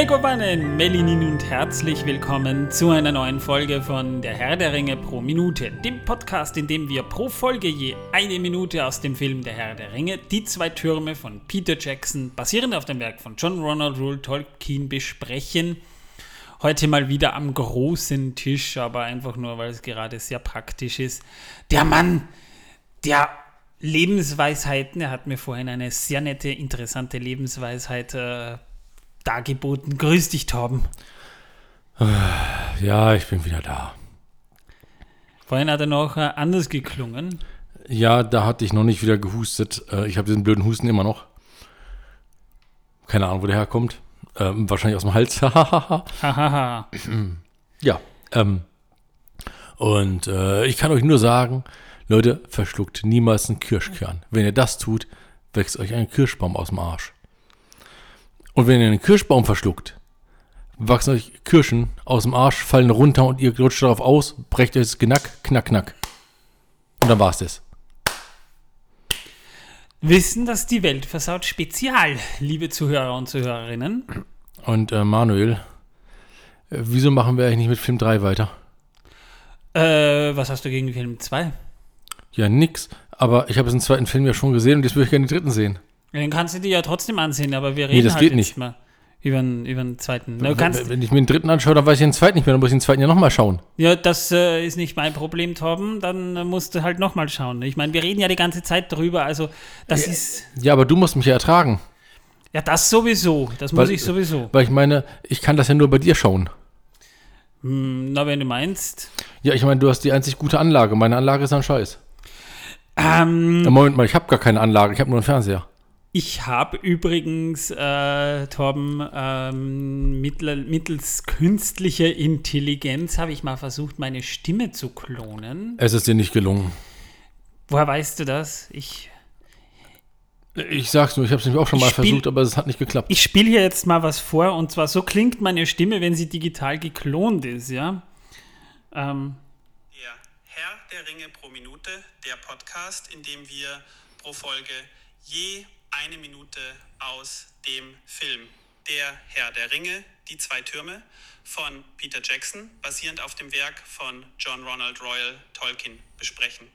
Megobanen, Melinin und herzlich willkommen zu einer neuen Folge von Der Herr der Ringe pro Minute, dem Podcast, in dem wir pro Folge je eine Minute aus dem Film Der Herr der Ringe, die zwei Türme von Peter Jackson, basierend auf dem Werk von John Ronald Rule Tolkien, besprechen. Heute mal wieder am großen Tisch, aber einfach nur, weil es gerade sehr praktisch ist. Der Mann, der Lebensweisheiten, er hat mir vorhin eine sehr nette, interessante Lebensweisheit äh, dargeboten. Grüß dich, Torben. Ja, ich bin wieder da. Vorhin hat er noch äh, anders geklungen. Ja, da hatte ich noch nicht wieder gehustet. Äh, ich habe diesen blöden Husten immer noch. Keine Ahnung, wo der herkommt. Ähm, wahrscheinlich aus dem Hals. Ja. Ähm, und äh, ich kann euch nur sagen, Leute, verschluckt niemals einen Kirschkern. Wenn ihr das tut, wächst euch ein Kirschbaum aus dem Arsch. Und wenn ihr einen Kirschbaum verschluckt, wachsen euch Kirschen aus dem Arsch, fallen runter und ihr rutscht darauf aus, brecht euch das Knack, knack, knack. Und dann war's das. Wissen, dass die Welt versaut Spezial, liebe Zuhörer und Zuhörerinnen. Und äh, Manuel, äh, wieso machen wir eigentlich nicht mit Film 3 weiter? Äh, was hast du gegen Film 2? Ja, nix. Aber ich habe den zweiten Film ja schon gesehen und jetzt würde ich gerne den dritten sehen. Den kannst du dir ja trotzdem ansehen, aber wir reden Nee, das halt geht nicht. mal über den, über den zweiten. Na, Wenn, wenn ich mir den dritten anschaue, dann weiß ich den zweiten nicht mehr, dann muss ich den zweiten ja nochmal schauen. ja, das äh, ist nicht mein Problem, Torben. Dann äh, musst du halt nochmal schauen. Ich meine, wir reden ja die ganze Zeit drüber. Also, das Ja. ist. Ja, aber du musst mich ja ertragen. Ja, das sowieso. Das muss Weil- ich sowieso. Weil ich meine, ich kann das ja nur bei dir schauen. Hm, na, wenn du meinst. Ja, ich meine, du hast die einzig gute Anlage. Meine Anlage ist ein Scheiß. Ähm, Moment mal, ich habe gar keine Anlage, ich habe nur einen Fernseher. Ich habe übrigens, äh, Torben, ähm, mittels künstlicher Intelligenz habe ich mal versucht, meine Stimme zu klonen. Es ist dir nicht gelungen. Woher weißt du das? Ich, Ich sag's nur, ich habe es nämlich auch schon mal spiel- versucht, aber es hat nicht geklappt. ich spiele hier jetzt mal was vor und zwar so klingt meine Stimme, wenn sie digital geklont ist, ja. Ähm, Der Herr der Ringe pro Minute, der Podcast, in dem wir pro Folge je eine Minute aus dem Film Der Herr der Ringe, die zwei Türme von Peter Jackson, basierend auf dem Werk von John Ronald Royal Tolkien, besprechen.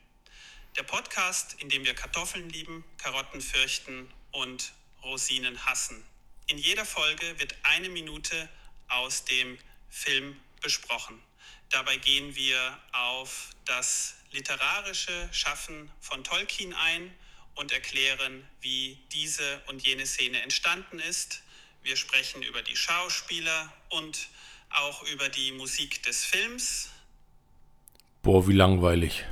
Der Podcast, in dem wir Kartoffeln lieben, Karotten fürchten und Rosinen hassen. In jeder Folge wird eine Minute aus dem Film besprochen. Dabei gehen wir auf das literarische Schaffen von Tolkien ein und erklären, wie diese und jene Szene entstanden ist. Wir sprechen über die Schauspieler und auch über die Musik des Films. Boah, wie langweilig.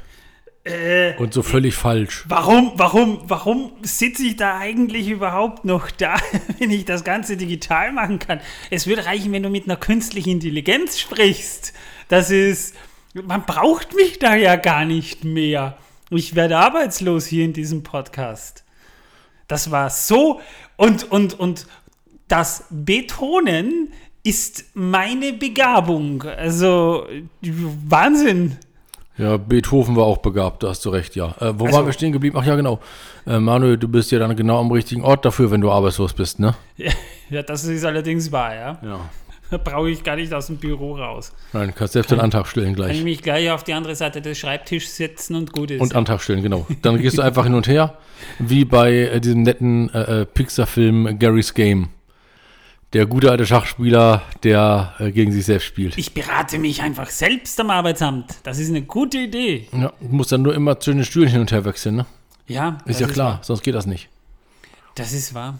äh, Und so völlig falsch. warum, warum, warum sitze ich da eigentlich überhaupt noch da, wenn ich das Ganze digital machen kann? Es würde reichen, wenn du mit einer künstlichen Intelligenz sprichst. Das ist, man braucht mich da ja gar nicht mehr. Ich werde arbeitslos hier in diesem Podcast. Das war so und und und das Betonen ist meine Begabung. Also Wahnsinn. Ja, Beethoven war auch begabt, da hast du recht, ja. Äh, wo Also- waren wir stehen geblieben? Ach ja, genau. Äh, Manuel, du bist ja dann genau am richtigen Ort dafür, wenn du arbeitslos bist, ne? Ja, das ist allerdings wahr, ja. Ja. Da brauche ich gar nicht aus dem Büro raus. Nein, kannst selbst den Antrag stellen Kann ich gleich. mich gleich auf die andere Seite des Schreibtischs setzen und gut ist. Und Antrag stellen, genau. Dann gehst du einfach hin und her, wie bei äh, diesem netten äh, äh, Pixar-Film Gary's Game. Der gute alte Schachspieler, der äh, gegen sich selbst spielt. ich berate mich einfach selbst am Arbeitsamt. Das ist eine gute Idee. Ja, du musst dann nur immer zwischen den Stühlen hin und her wechseln, ne? Ja, Ist ja klar, Wahr. sonst geht das nicht. Das ist wahr.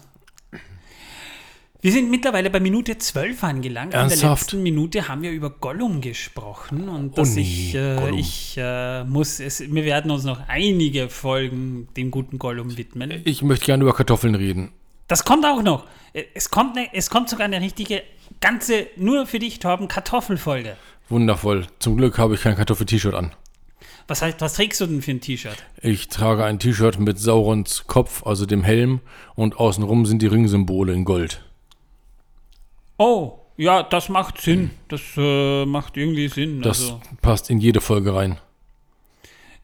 Wir sind mittlerweile bei Minute 12 angelangt. In der Ernsthaft? letzten Minute haben wir über Gollum gesprochen und Oh dass nee, ich, äh, Gollum. ich äh, muss es, wir werden uns noch einige Folgen dem guten Gollum widmen. Ich möchte gerne über Kartoffeln reden. Das kommt auch noch. Es kommt, ne, es kommt sogar eine richtige, ganze, nur für dich, Torben, Kartoffelfolge. Wundervoll. Zum Glück habe ich kein Kartoffel-T-Shirt an. Was, heißt, was trägst du denn für ein T-Shirt? Ich trage ein T-Shirt mit Saurons Kopf, also dem Helm, und außenrum sind die Ringsymbole in Gold. Oh, ja, das macht Sinn. Das äh, macht irgendwie Sinn. Das also, passt in jede Folge rein.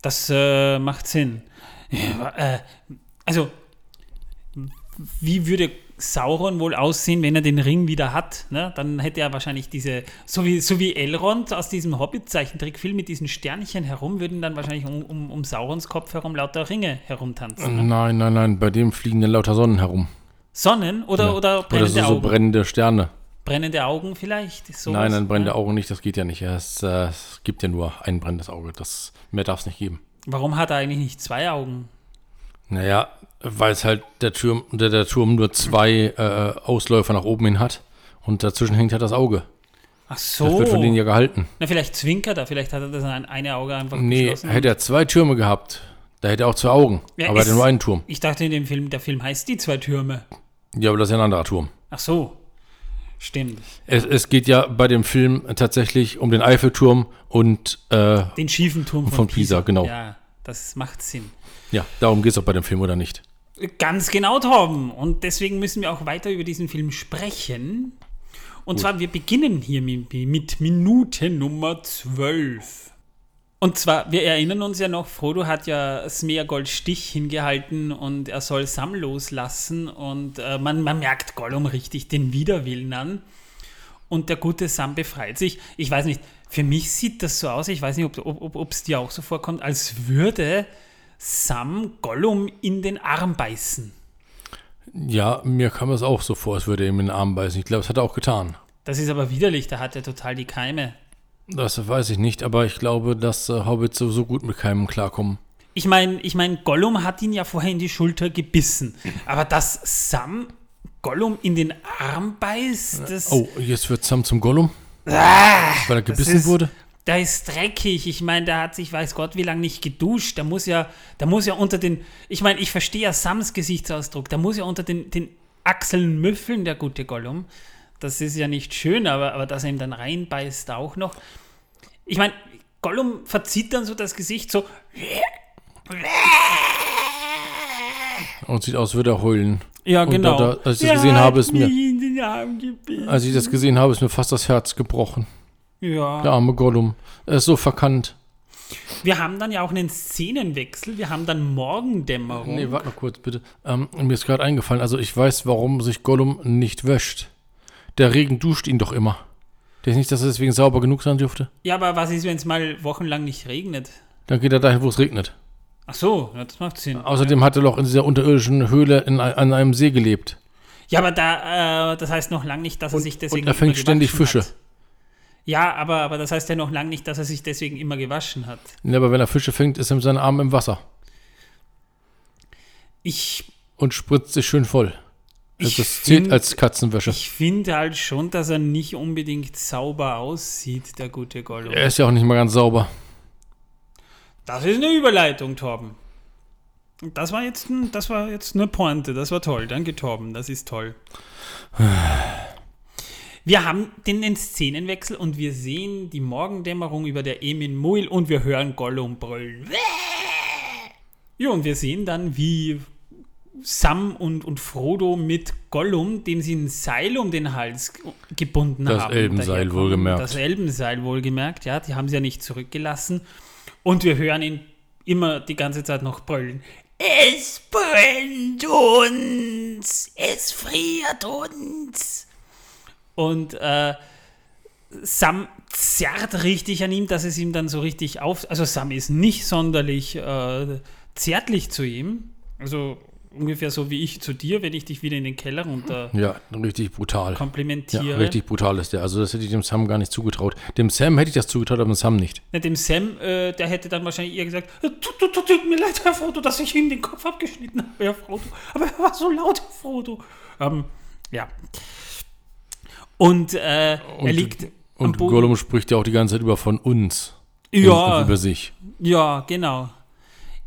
das äh, macht Sinn. Ja, äh, also, wie würde Sauron wohl aussehen, wenn er den Ring wieder hat. Ne? Dann hätte er wahrscheinlich diese, so wie, so wie Elrond aus diesem Hobbit-Zeichentrickfilm mit diesen Sternchen herum, würden dann wahrscheinlich um, um, um Saurons Kopf herum lauter Ringe herumtanzen. Ne? Nein, nein, nein, bei dem fliegen dann lauter Sonnen herum. Sonnen oder, Ja. oder Oder brennende so, so Augen? brennende Sterne. Brennende Augen vielleicht? Sowas, nein, nein, brennende ne? Augen nicht, das geht ja nicht. Es, äh, es gibt ja nur ein brennendes Auge. Das, mehr darf es nicht geben. Warum hat er eigentlich nicht zwei Augen? Naja, weil es halt der Turm, der, der Turm nur zwei äh, Ausläufer nach oben hin hat und dazwischen hängt halt das Auge. Ach Das so. wird von denen ja gehalten. Na, vielleicht zwinkert er, vielleicht hat er das ein, eine Auge einfach Nee, hätte er zwei Türme gehabt, da hätte er auch zwei Augen. Ja, aber er hätte nur einen Turm. Ich dachte in dem Film, der Film heißt die zwei Türme. Ja, aber das ist ja ein anderer Turm. Ach so. Stimmt. Es, es geht ja bei dem Film tatsächlich um den Eiffelturm und äh, Den schiefen Turm von, Von Pisa, genau. Ja, das macht Sinn. ja, darum geht es auch bei dem Film, oder nicht? Ganz genau, Torben. Und deswegen müssen wir auch weiter über diesen Film sprechen. Und zwar, wir beginnen hier mit, mit Minute Nummer 12. Und zwar, wir erinnern uns ja noch, Frodo hat ja Smeagol Stich hingehalten und er soll Sam loslassen und äh, man, man merkt Gollum richtig den Widerwillen an. Und der gute Sam befreit sich. Ich weiß nicht, für mich sieht das so aus, ich weiß nicht, ob es ob, ob's dir auch so vorkommt, als würde Sam Gollum in den Arm beißen. Ja, mir kam es auch so vor, als würde er ihm in den Arm beißen. Ich glaube, das hat er auch getan. Das ist aber widerlich, da hat er total die Keime. Das weiß ich nicht, aber ich glaube, dass äh, Hobbits so, gut mit Keimen klarkommen. Ich meine, ich mein, Gollum hat ihn ja vorher in die Schulter gebissen. Aber dass Sam Gollum in den Arm beißt, das, Oh, jetzt wird Sam zum Gollum, Ah, weil er gebissen ist, wurde. Da ist dreckig. Ich meine, der hat sich, weiß Gott, wie lange nicht geduscht. Der muss ja, der muss ja unter den, ich meine, ich verstehe ja Sams Gesichtsausdruck. Der muss ja unter den, den Achseln müffeln, der gute Gollum. Das ist ja nicht schön, aber, aber dass er ihm dann reinbeißt auch noch. Ich meine, Gollum verzieht dann so das Gesicht so. Und sieht aus, würde er heulen. Ja, genau. da- da- als ich gesehen habe, ist mir-. Als ich das gesehen habe, ist mir fast das Herz gebrochen. Ja. Der arme Gollum. Er ist so verkannt. Wir haben dann ja auch einen Szenenwechsel. Wir haben dann Morgendämmerung. Nee, warte noch kurz, bitte. Ähm, mir ist gerade eingefallen, also ich weiß, warum sich Gollum nicht wäscht. Der Regen duscht ihn doch immer. Der ist nicht, dass er deswegen sauber genug sein dürfte. Ja, aber was ist, wenn es mal wochenlang nicht regnet? Dann geht er dahin, wo es regnet. Ach so, ja, das macht Sinn. Außerdem hat er doch in dieser unterirdischen Höhle in, an einem See gelebt. Ja, aber da, äh, das heißt noch lange nicht, dass er sich deswegen und er fängt ständig Fische. Hat. Ja, aber, aber das heißt ja noch lange nicht, dass er sich deswegen immer gewaschen hat. Ja, aber wenn er Fische fängt, ist ihm sein Arm im Wasser Ich, und spritzt sich schön voll. Ich das zählt find- als Katzenwäsche. ich finde halt schon, dass er nicht unbedingt sauber aussieht, der gute Gollum. Er ist ja auch nicht mal ganz sauber. Das ist eine Überleitung, Torben. Und Das war jetzt, ein, das war jetzt eine Pointe. Das war toll. Danke, Torben. Das ist toll. Wir haben den, den Szenenwechsel und wir sehen die Morgendämmerung über der Emin Muil und wir hören Gollum brüllen. Ja, und wir sehen dann, wie Sam und, und Frodo mit Gollum, dem sie ein Seil um den Hals gebunden Das haben. Elbenseil daherkommen. wohlgemerkt. Das Elbenseil wohlgemerkt, ja. Die haben sie ja nicht zurückgelassen. Und wir hören ihn immer die ganze Zeit noch brüllen. Es brennt uns! Es friert uns! Und äh, Sam zerrt richtig an ihm, dass es ihm dann so richtig auf. Also Sam ist nicht sonderlich äh, zärtlich zu ihm. Also ungefähr so wie ich zu dir, wenn ich dich wieder in den Keller runter Ja, richtig brutal. Ja, komplimentiere. richtig brutal ist der. Also das hätte ich dem Sam gar nicht zugetraut. Dem Sam hätte ich das zugetraut, aber dem Sam nicht. Na, dem Sam, äh, der hätte dann wahrscheinlich eher gesagt, "Äh, tut, tut, tut, tut mir leid, Herr Frodo, dass ich ihm den Kopf abgeschnitten habe, Herr Frodo. Aber er war so laut, Herr Frodo. Ähm, ja. Und, äh, er Und- liegt am Und Boden. Gollum spricht ja auch die ganze Zeit über von uns. Ja. Über sich. Ja, genau.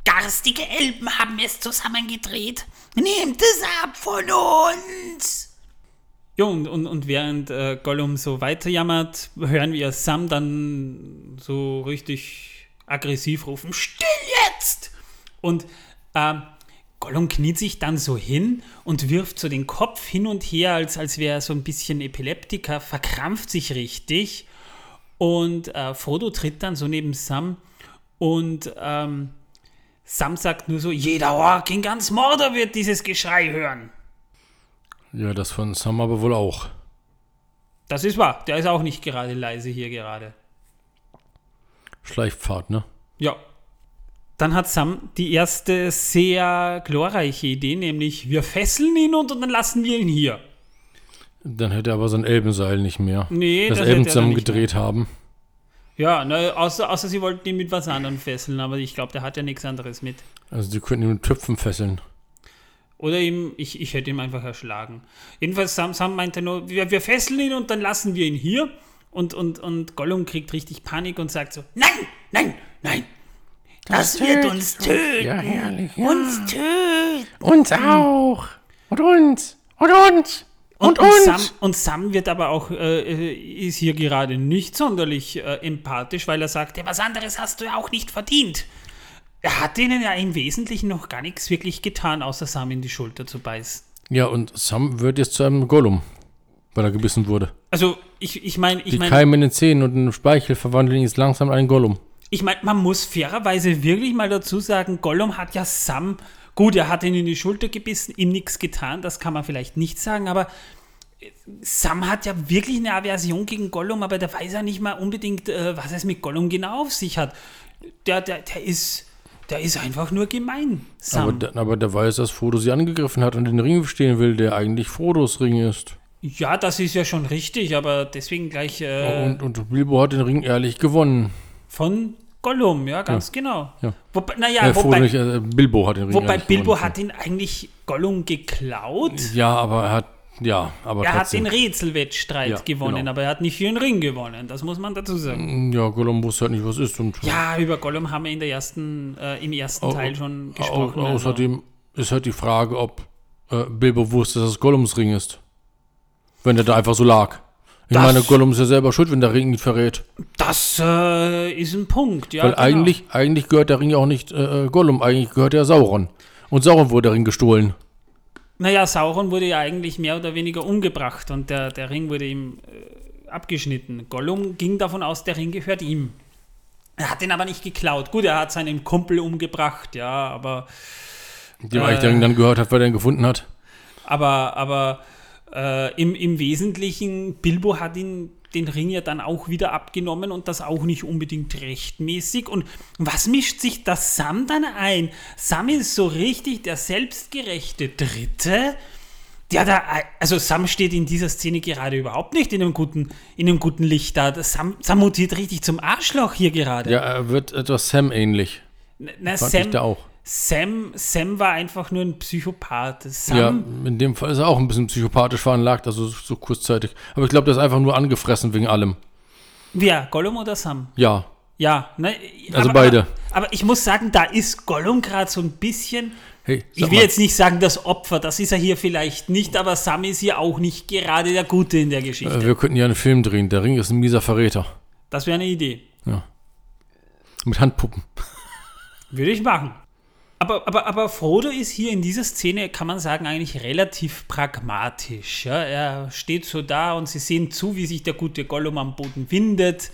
Garstige Elben haben es zusammengedreht. Nehmt es ab von uns! Ja, und, und, und während äh, Gollum so weiterjammert, hören wir Sam dann so richtig aggressiv rufen, still jetzt! Und ähm, Gollum kniet sich dann so hin und wirft so den Kopf hin und her, als, als wäre er so ein bisschen Epileptiker, verkrampft sich richtig. Und äh, Frodo tritt dann so neben Sam und ähm, Sam sagt nur so, jeder Ork in ganz Mordor wird dieses Geschrei hören. Ja, das von Sam aber wohl auch. Das ist wahr. Der ist auch nicht gerade leise hier gerade. Schleichpfad, ne? Ja. Dann hat Sam die erste sehr glorreiche Idee, nämlich wir fesseln ihn und, und dann lassen wir ihn hier. Dann hätte er aber sein Elbenseil nicht mehr. Nee, das das hätte Elben dann zusammen nicht gedreht haben. Ja, ne, außer, außer sie wollten ihn mit was anderem fesseln, aber ich glaube, der hat ja nichts anderes mit. Also die könnten ihn mit Töpfen fesseln. Oder ihm, ich, ich hätte ihn einfach erschlagen. Jedenfalls, Sam, Sam meinte nur, wir, wir fesseln ihn und dann lassen wir ihn hier. Und, und, und Gollum kriegt richtig Panik und sagt so, Nein, nein, nein. Das, wird uns töten. Ja, herrlich. Ja. Uns töten. Uns auch. Und uns. Und uns. Und, Und, und. Sam, und Sam wird aber auch, äh, ist hier gerade nicht sonderlich äh, empathisch, weil er sagt, ja, was anderes hast du ja auch nicht verdient. Er hat ihnen ja im Wesentlichen noch gar nichts wirklich getan, außer Sam in die Schulter zu beißen. Ja, und Sam wird jetzt zu einem Gollum, weil er gebissen wurde. Also, ich, ich meine, ich Die meine, Keime in den Zähnen und den Speichel verwandeln ihn jetzt langsam in einen Gollum. ich mein, man muss fairerweise wirklich mal dazu sagen, Gollum hat ja Sam, gut, er hat ihn in die Schulter gebissen, ihm nichts getan, das kann man vielleicht nicht sagen, aber äh, Sam hat ja wirklich eine Aversion gegen Gollum, aber der weiß ja nicht mal unbedingt, äh, was es mit Gollum genau auf sich hat. Der, der, der ist, der ist einfach nur gemein, Sam. Aber, der, aber der weiß, dass Frodo sie angegriffen hat und den Ring stehen will, der eigentlich Frodos Ring ist. ja, das ist ja schon richtig, aber deswegen gleich äh, Und, und Bilbo hat den Ring ehrlich gewonnen. von Gollum, ja, ganz genau. Ja. Wobei, naja, äh, wobei, nicht, äh, Bilbo hat Ring wobei Bilbo hat ihn eigentlich Gollum geklaut. Ja, aber er hat, ja, aber Er hat trotzdem. den Rätselwettstreit Ja, gewonnen, genau. aber er hat nicht für den Ring gewonnen. Das muss man dazu sagen. Ja, Gollum wusste halt nicht, was ist. Und Ja, über Gollum haben wir in der ersten, äh, im ersten Au- Teil schon gesprochen. also. außerdem ist halt die Frage, ob äh, Bilbo wusste, dass es Gollums Ring ist. Wenn der da einfach so lag. Ich Das- meine, Gollum ist ja selber schuld, wenn der Ring ihn verrät. das äh, ist ein Punkt, ja. Weil genau. eigentlich, eigentlich gehört der Ring ja auch nicht äh, äh, Gollum, eigentlich gehört der Sauron. Und Sauron wurde der Ring gestohlen. Naja, Sauron wurde ja eigentlich mehr oder weniger umgebracht und der, der Ring wurde ihm äh, abgeschnitten. Gollum ging davon aus, der Ring gehört ihm. Er hat ihn aber nicht geklaut. Gut, er hat seinen Kumpel umgebracht, ja, aber Dem eigentlich der Ring dann gehört hat, weil er ihn gefunden hat. Aber, aber äh, im, im Wesentlichen, Bilbo hat ihn den Ring ja dann auch wieder abgenommen und das auch nicht unbedingt rechtmäßig. Und was mischt sich das Sam dann ein? Sam ist so richtig der selbstgerechte Dritte. Der da, also Sam steht in dieser Szene gerade überhaupt nicht in einem guten, in einem guten Licht da. Sam, Sam mutiert richtig zum Arschloch hier gerade. Ja, er wird etwas Sam ähnlich. Na, Fand Sam, ich da auch. Sam, Sam war einfach nur ein Psychopath. Sam, Ja, in dem Fall ist er auch ein bisschen psychopathisch veranlagt, also so kurzzeitig. Aber ich glaube, der ist einfach nur angefressen wegen allem. wer? Gollum oder Sam? Ja, Ja, ne? Also aber, beide. Aber, aber ich muss sagen, da ist Gollum gerade so ein bisschen. hey, Ich will mal, jetzt nicht sagen, das Opfer, das ist er hier vielleicht nicht, aber Sam ist hier auch nicht gerade der Gute in der Geschichte. äh, wir könnten ja einen Film drehen. Der Ring ist ein mieser Verräter. Das wäre eine Idee. Mit Handpuppen. Würde ich machen. Aber, aber, aber Frodo ist hier in dieser Szene, kann man sagen, eigentlich relativ pragmatisch. Ja? Er steht so da und sie sehen zu, wie sich der gute Gollum am Boden windet.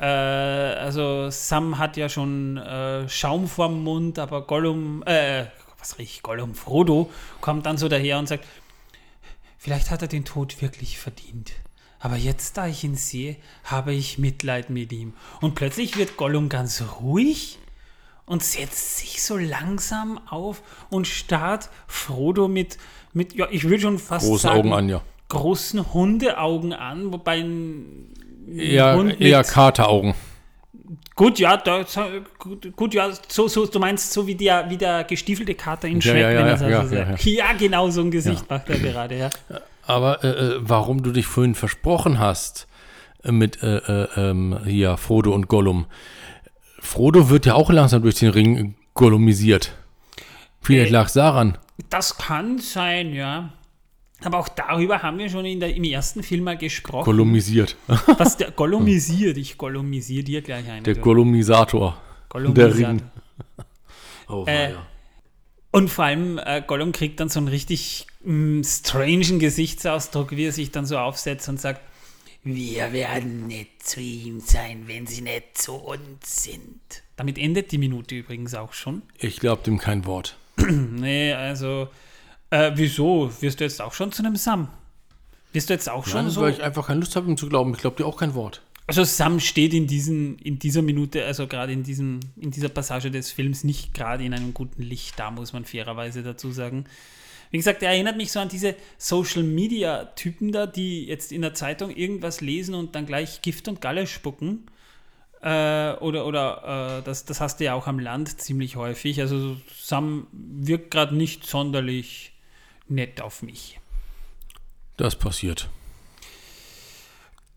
Äh, also Sam hat ja schon äh, Schaum vorm Mund, aber Gollum, äh, was riecht Gollum? Frodo kommt dann so daher und sagt, vielleicht hat er den Tod wirklich verdient. Aber jetzt, da ich ihn sehe, habe ich Mitleid mit ihm. Und plötzlich wird Gollum ganz ruhig und setzt sich so langsam auf und starrt Frodo mit, mit ja, ich würde schon fast Große sagen, Augen an, ja. großen Hundeaugen an, wobei ein Eher, Hund eher Kateraugen. Gut, ja, da, gut, gut, ja, so, so, du meinst so wie der, wie der gestiefelte Kater in Ja, Shrek, ja, ja, wenn er ja, so ja. Ja, genau so ein Gesicht macht er gerade, ja. Aber äh, äh, warum du dich vorhin versprochen hast äh, mit äh, äh, ähm, hier Frodo und Gollum. Frodo wird ja auch langsam durch den Ring gollumisiert. Vielleicht Äh, lag es daran. Das kann sein, ja. Aber auch darüber haben wir schon in der, im ersten Film mal gesprochen. Gollumisiert. was der Gollumisiert. Ich gollumisiere dir gleich eine. Der. Gollumisator. Der Ring. Oh, Äh, Und vor allem, äh, Gollum kriegt dann so einen richtig mh, strangen Gesichtsausdruck, wie er sich dann so aufsetzt und sagt, Wir werden nicht zu ihm sein, wenn sie nicht zu uns sind. damit endet die Minute übrigens auch schon. Ich glaube dem kein Wort. Nee, also Äh, wieso? Wirst du jetzt auch schon zu einem Sam? Wirst du jetzt auch schon Nein, so? weil ich einfach keine Lust habe, ihm zu glauben. Ich glaube dir auch kein Wort. Also Sam steht in, diesen, in dieser Minute, also gerade in, diesem, in dieser Passage des Films nicht gerade in einem guten Licht da, muss man fairerweise dazu sagen. Wie gesagt, er erinnert mich so an diese Social-Media-Typen da, die jetzt in der Zeitung irgendwas lesen und dann gleich Gift und Galle spucken. Äh, oder oder äh, das, das hast du ja auch am Land ziemlich häufig. Also Sam wirkt gerade nicht sonderlich nett auf mich. Das passiert.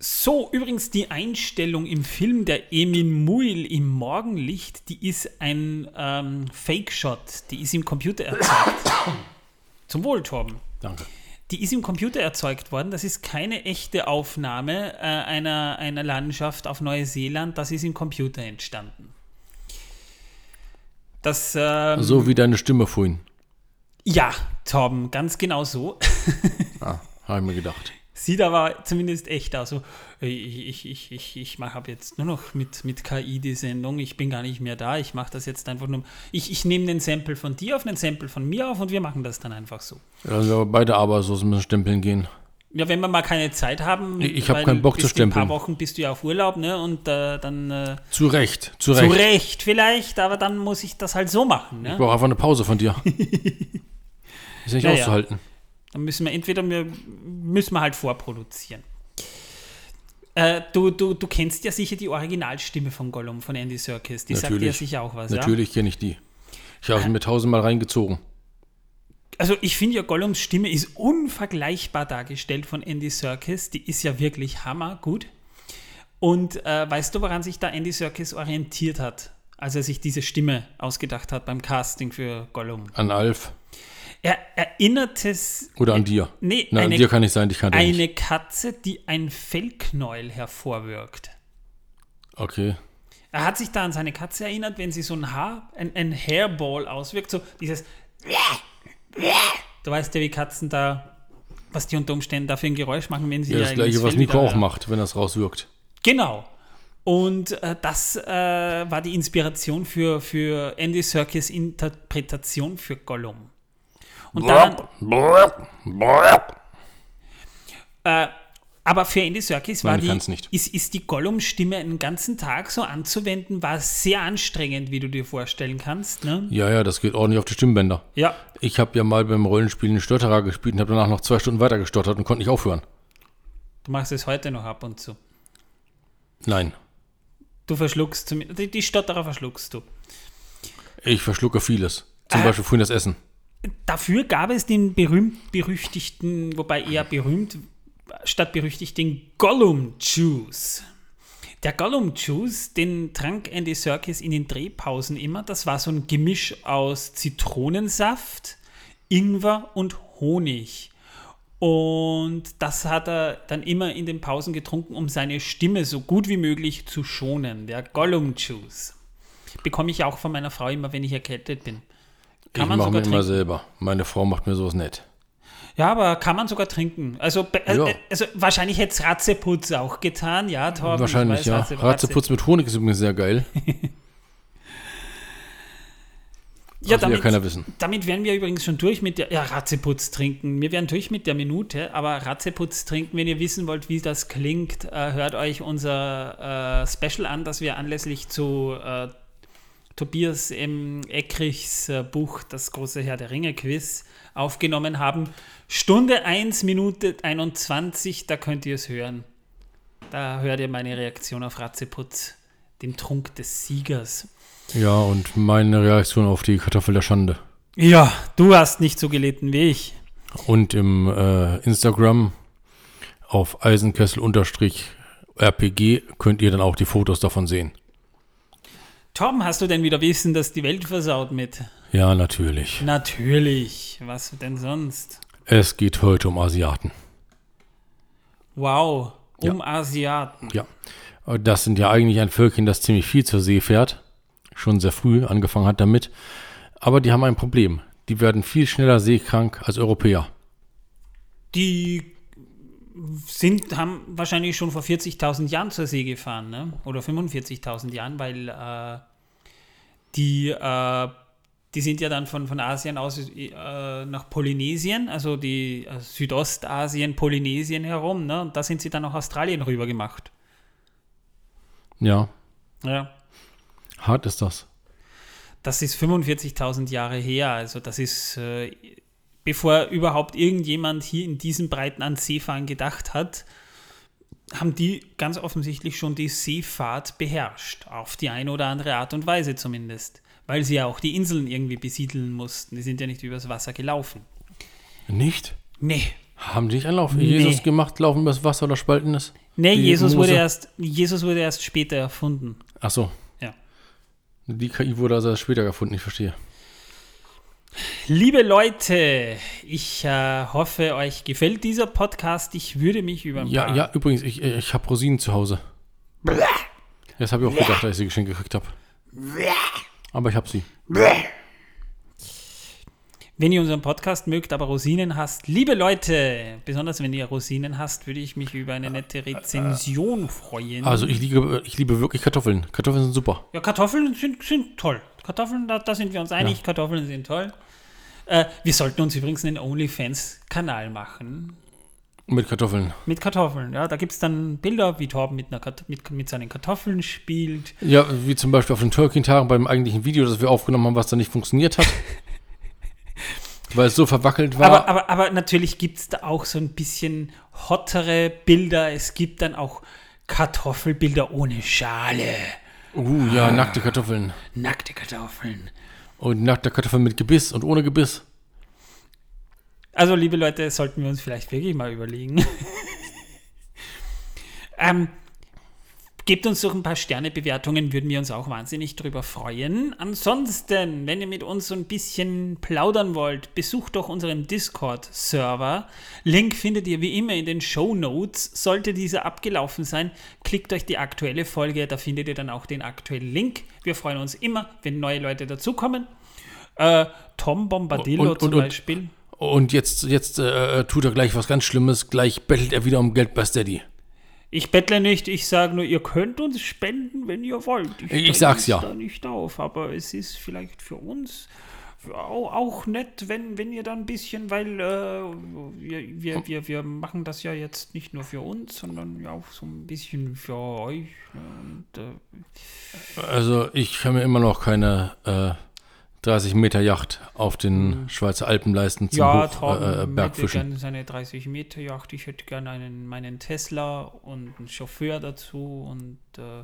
So, übrigens die Einstellung im Film der Emin Muil im Morgenlicht, die ist ein ähm, Fake-Shot, die ist im Computer erzeugt. Zum Wohl, Torben. Danke. Die ist im Computer erzeugt worden, das ist keine echte Aufnahme äh, einer, einer Landschaft auf Neuseeland, das ist im Computer entstanden. Das, ähm, So wie deine Stimme vorhin. ja, Torben, ganz genau so. Ah, habe ich mir gedacht. Sieht aber zumindest echt aus. So, ich ich, ich, ich, ich mache ab jetzt nur noch mit, mit KI die Sendung. Ich bin gar nicht mehr da. Ich mache das jetzt einfach nur. Ich, ich nehme den Sample von dir auf, einen Sample von mir auf und wir machen das dann einfach so. Also wir beide Arbeitslos müssen stempeln gehen. Ja, wenn wir mal keine Zeit haben. Ich- ich hab weil keinen Bock zu In ein stempeln. paar Wochen bist du ja auf Urlaub, ne? Und äh, dann. Äh, Zu Recht, zu zu Recht. Recht vielleicht, aber dann muss ich das halt so machen, Ich ne? brauche einfach eine Pause von dir. Ist nicht Ja, ja. auszuhalten. Dann müssen wir entweder wir, müssen wir halt vorproduzieren. Äh, du, du, du kennst ja sicher die Originalstimme von Gollum, von Andy Serkis. Die sagt dir ja Natürlich. sicher auch was, ja? Natürlich kenne ich die. Ich habe sie mir tausendmal reingezogen. Also ich finde ja, Gollums Stimme ist unvergleichbar dargestellt von Andy Serkis. Die ist ja wirklich hammergut. Und äh, weißt du, woran sich da Andy Serkis orientiert hat, als er sich diese Stimme ausgedacht hat beim Casting für Gollum? An Alf Er erinnert es oder an dir. Nee, Nein, eine- an dir kann ich sein, dich kann ich eine nicht. Katze, die ein Fellknäuel hervorwirkt. Okay. Er hat sich da an seine Katze erinnert, wenn sie so ein Haar, ein, ein Hairball auswirkt, so dieses. Du weißt ja, wie Katzen da, was die unter Umständen da für ein Geräusch machen, wenn sie Ja, das gleiche, was Nico auch macht, wenn das rauswirkt. Genau. Und äh, das äh, war die Inspiration für, für Andy Serkis Interpretation für Gollum. Und daran, äh, aber für Andy Serkis war Nein, die. Ist, ist die Gollum-Stimme einen ganzen Tag so anzuwenden, war sehr anstrengend, wie du dir vorstellen kannst. Ne? Ja, ja, das geht ordentlich auf die Stimmbänder. Ja, Ich habe ja mal beim Rollenspielen einen Stotterer gespielt und habe danach noch zwei Stunden weiter gestottert und konnte nicht aufhören. du machst es heute noch ab und zu. Nein, Du verschluckst, die, Stotterer verschluckst du. ich verschlucke vieles. Zum Äh. Beispiel vorhin das Essen. Dafür gab es den berühmt-berüchtigten, wobei eher berühmt statt berüchtigt, den Gollum Juice. Der Gollum Juice, den trank Andy Serkis in den Drehpausen immer. Das war so ein Gemisch aus Zitronensaft, Ingwer und Honig. Und das hat er dann immer in den Pausen getrunken, um seine Stimme so gut wie möglich zu schonen. Der Gollum Juice. Bekomme ich auch von meiner Frau immer, wenn ich erkältet bin. Kann ich man mache mir immer trinken. selber. Meine Frau macht mir sowas nett. Ja, aber kann man sogar trinken. Also, äh, Ja. also wahrscheinlich hätte es Ratzeputz auch getan, ja, Torben. ich Wahrscheinlich, weiß, ja. Ratze- Ratze- Ratzeputz mit Honig ist übrigens sehr geil. Ja, will ja damit, keiner wissen. damit wären wir übrigens schon durch mit der. Ja, Ratzeputz trinken. Wir wären durch mit der Minute, aber Ratzeputz trinken, wenn ihr wissen wollt, wie das klingt, äh, hört euch unser äh, Special an, das wir anlässlich zu äh, Tobias M. Eckrichs äh, Buch Das große Herr der Ringe Quiz aufgenommen haben. Stunde 1, Minute 21, da könnt ihr es hören. Da hört ihr meine Reaktion auf Ratzeputz, den Trunk des Siegers. Ja, und meine Reaktion auf die Kartoffel der Schande. Ja, du hast nicht so gelitten wie ich. Und im äh, Instagram auf Eisenkessel-RPG könnt ihr dann auch die Fotos davon sehen. Torben, hast du denn wieder Wissen, dass die Welt versaut mit? Ja, natürlich. Natürlich. Was denn sonst? Es geht heute um Asiaten. Wow. Um Asiaten. Ja. Das sind ja eigentlich ein Völkchen, das ziemlich viel zur See fährt. Schon sehr früh angefangen hat damit. Aber die haben ein Problem. Die werden viel schneller seekrank als Europäer. Die sind, haben wahrscheinlich schon vor 40.000 Jahren zur See gefahren, ne? Oder 45.000 Jahren, weil äh, die äh, die sind ja dann von, von Asien aus äh, nach Polynesien, also die äh, Südostasien, Polynesien herum, ne? Und da sind sie dann nach Australien rüber gemacht. Ja, Ja. hart ist das. Das ist 45.000 Jahre her, also das ist, äh, bevor überhaupt irgendjemand hier in diesem Breiten an Seefahren gedacht hat, haben die ganz offensichtlich schon die Seefahrt beherrscht, auf die eine oder andere Art und Weise zumindest, weil sie ja auch die Inseln irgendwie besiedeln mussten. Die sind ja nicht übers Wasser gelaufen. Nicht? Nee. Haben die nicht Anlauf Nee. Jesus gemacht, laufen übers Wasser oder spalten es? Nee, Jesus wurde, erst, Jesus wurde erst später erfunden. Ach so. Ja. Die KI wurde also erst später gefunden, ich verstehe. Liebe Leute, ich äh, hoffe, euch gefällt dieser Podcast. Ich würde mich über ein Ja, paar ja, übrigens, ich, ich habe Rosinen zu Hause. Das habe ich auch gedacht, als ich sie geschenkt gekriegt habe. Aber ich habe sie. Wenn ihr unseren Podcast mögt, aber Rosinen hasst, liebe Leute, besonders wenn ihr Rosinen hasst, würde ich mich über eine nette Rezension freuen. Also ich liebe, ich liebe wirklich Kartoffeln. Kartoffeln sind super. ja, Kartoffeln sind, sind toll. Kartoffeln, da, da sind wir uns einig, Kartoffeln sind toll. Äh, wir sollten uns übrigens einen OnlyFans-Kanal machen Mit Kartoffeln. mit Kartoffeln. Ja, da gibt es dann Bilder, wie Torben mit, einer mit, mit seinen Kartoffeln spielt. Ja, wie zum Beispiel auf den Tolkien-Tagen beim eigentlichen Video, das wir aufgenommen haben, was da nicht funktioniert hat. Weil es so verwackelt war. Aber, aber, aber natürlich gibt es da auch so ein bisschen hottere Bilder. Es gibt dann auch Kartoffelbilder ohne Schale. uh, ja, nackte Kartoffeln. Nackte Kartoffeln. Und nackte Kartoffeln mit Gebiss und ohne Gebiss. Also, liebe Leute, sollten wir uns vielleicht wirklich mal überlegen. ähm, gebt uns doch ein paar Sternebewertungen, würden wir uns auch wahnsinnig drüber freuen. Ansonsten, wenn ihr mit uns so ein bisschen plaudern wollt, besucht doch unseren Discord-Server. Link findet ihr wie immer in den Show Notes. Sollte dieser abgelaufen sein, klickt euch die aktuelle Folge, da findet ihr dann auch den aktuellen Link. Wir freuen uns immer, wenn neue Leute dazukommen. Äh, Tom Bombadillo Und- und- zum und- Beispiel. Und jetzt, jetzt äh, tut er gleich was ganz Schlimmes. Gleich bettelt er wieder um Geld bei Steady. Ich bettle nicht, ich sage nur, ihr könnt uns spenden, wenn ihr wollt. Ich dränge sag's es ja. Da nicht auf, aber es ist vielleicht für uns auch, auch nett, wenn, wenn ihr dann ein bisschen, weil äh, wir, wir, wir, wir machen das ja jetzt nicht nur für uns, sondern ja auch so ein bisschen für euch. Ne? Und, äh, Also ich kann mir immer noch keine äh, 30 Meter Yacht auf den Schweizer Alpen leisten zum ja, Hoch, Torben äh, äh, hätte Bergfischen. gerne seine 30 Meter Yacht. Ich hätte gerne einen, meinen Tesla und einen Chauffeur dazu und äh,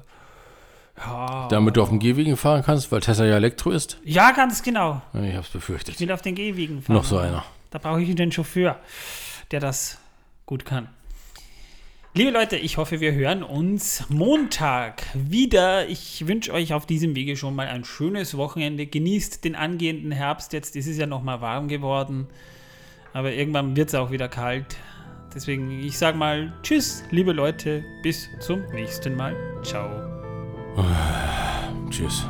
ja. Damit du auf dem Gehwegen fahren kannst, weil Tesla ja Elektro ist. Ja, ganz genau. Ich hab's Ich befürchtet. will auf den Gehwegen fahren. Noch so einer. Da brauche ich den Chauffeur, der das gut kann. Liebe Leute, ich hoffe, wir hören uns Montag wieder. Ich wünsche euch auf diesem Wege schon mal ein schönes Wochenende. Genießt den angehenden Herbst. Jetzt ist es ja noch mal warm geworden. Aber irgendwann wird es auch wieder kalt. Deswegen, ich sage mal Tschüss, liebe Leute. Bis zum nächsten Mal. Ciao. Tschüss.